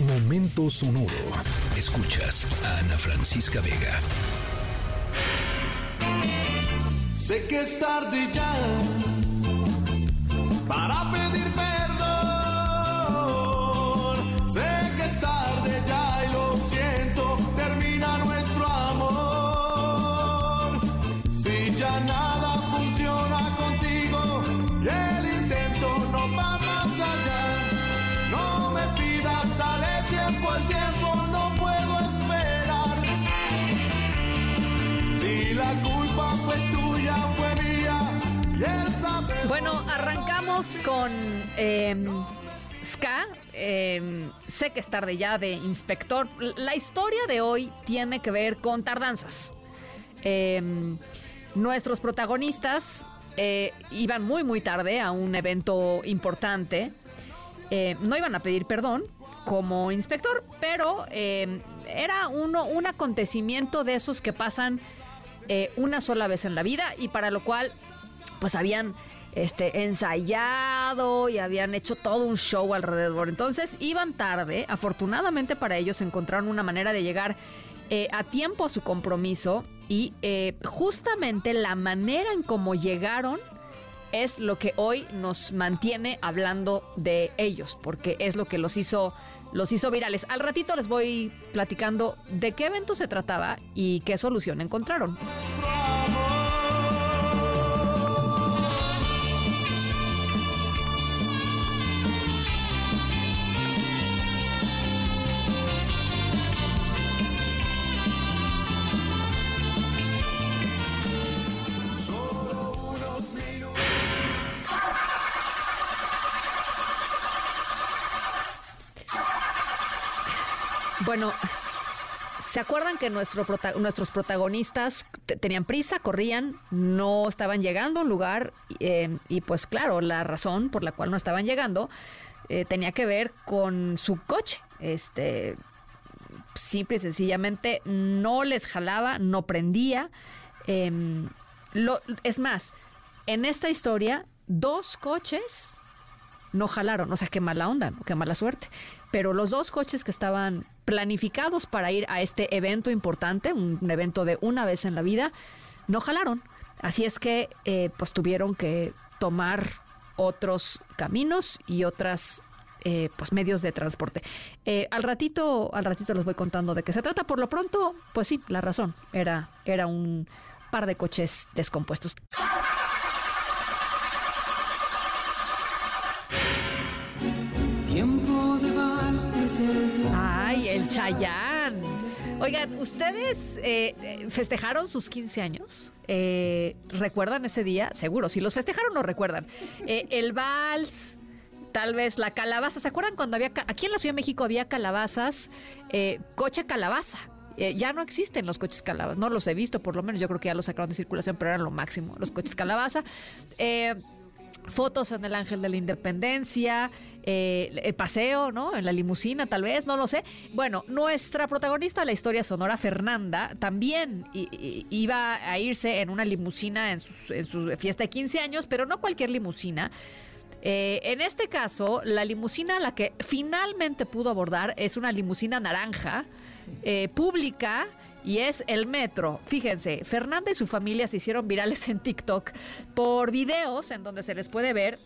Momento sonoro. Escuchas a Ana Francisca Vega. Sé que es tarde ya tiempo tiempo, no puedo esperar. Si la culpa fue tuya, fue mía, y. Bueno, arrancamos con em, Ska. em, sé que es tarde ya de Inspector. La historia de hoy tiene que ver con tardanzas. Em, nuestros protagonistas eh, iban muy, muy tarde a un evento importante. Eh, no iban a pedir perdón como inspector, pero em, era uno, un acontecimiento de esos que pasan eh, una sola vez en la vida y para lo cual pues habían este, ensayado y habían hecho todo un show alrededor. Entonces iban tarde, afortunadamente para ellos encontraron una manera de llegar eh, a tiempo a su compromiso y eh, justamente la manera en cómo llegaron es lo que hoy nos mantiene hablando de ellos, porque es lo que los hizo, los hizo virales. Al ratito les voy platicando de qué evento se trataba y qué solución encontraron. Bueno, ¿se acuerdan que nuestro nuestros protagonistas te- tenían prisa, corrían, no estaban llegando a un lugar eh, y pues claro, la razón por la cual no estaban llegando eh, tenía que ver con su coche. Este, simple y sencillamente no les jalaba, no prendía. em, lo- es más, en esta historia, dos coches no jalaron, o sea, qué mala onda, qué mala suerte. Pero los dos coches que estaban planificados para ir a este evento importante, un, evento de una vez en la vida, no jalaron. Así es que, eh, pues tuvieron que tomar otros caminos y otras eh, pues medios de transporte. Eh, al ratito, al ratito les voy contando de qué se trata. Por lo pronto, pues sí, la razón era, era un par de coches descompuestos. Ay, el Chayán. Oigan, ¿ustedes eh, eh, festejaron sus 15 años? Eh, ¿Recuerdan ese día? Seguro, si los festejaron, lo recuerdan. Eh, el vals, tal vez la calabaza. ¿Se acuerdan cuando había, aquí en la Ciudad de México había calabazas, coche calabaza? Ya no existen los coches calabaza, no los he visto, por lo menos yo creo que ya los sacaron de circulación, pero eran lo máximo, los coches calabaza. Eh, fotos en el Ángel de la Independencia, eh, el paseo, ¿no? En la limusina, tal vez, no lo sé. Bueno, nuestra protagonista de la historia sonora, Fernanda, también iba a irse en una limusina en, sus- en su fiesta de 15 años, pero no cualquier limusina. Eh, en este caso, la limusina a la que finalmente pudo abordar es una limusina naranja, eh, pública, y es el metro. Fíjense, Fernanda y su familia se hicieron virales en TikTok por videos en donde se les puede ver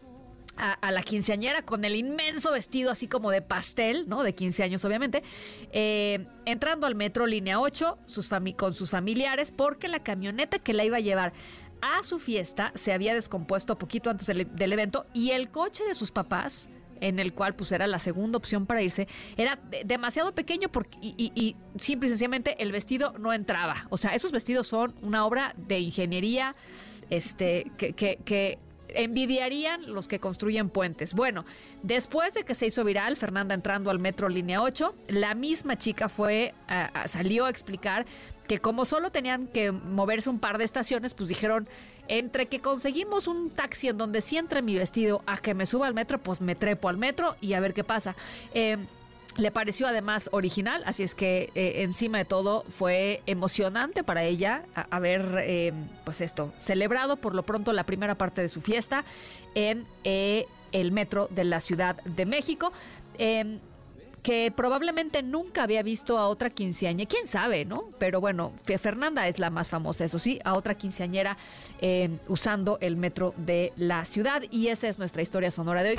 a, la quinceañera con el inmenso vestido así como de pastel, ¿no? De 15 años obviamente, eh, entrando al metro línea 8 sus fami- con sus familiares porque la camioneta que la iba a llevar a su fiesta se había descompuesto poquito antes del evento y el coche de sus papás en el cual pues era la segunda opción para irse, era de- demasiado pequeño porque, y, y- y simple y sencillamente el vestido no entraba. O sea, esos vestidos son una obra de ingeniería este, que, que- que envidiarían los que construyen puentes. Bueno, después de que se hizo viral, Fernanda entrando al metro línea 8, la misma chica fue, a- salió a explicar que como solo tenían que moverse un par de estaciones, pues dijeron, entre que conseguimos un taxi en donde sí entre mi vestido a que me suba al metro, pues me trepo al metro y a ver qué pasa. Eh, le pareció además original, así es que eh, encima de todo fue emocionante para ella haber, eh, pues esto, celebrado por lo pronto la primera parte de su fiesta en eh, el metro de la Ciudad de México em, que probablemente nunca había visto a otra quinceañera, quién sabe, ¿no? Pero bueno, Fernanda es la más famosa, eso sí, a otra quinceañera em, usando el metro de la ciudad y esa es nuestra historia sonora de hoy.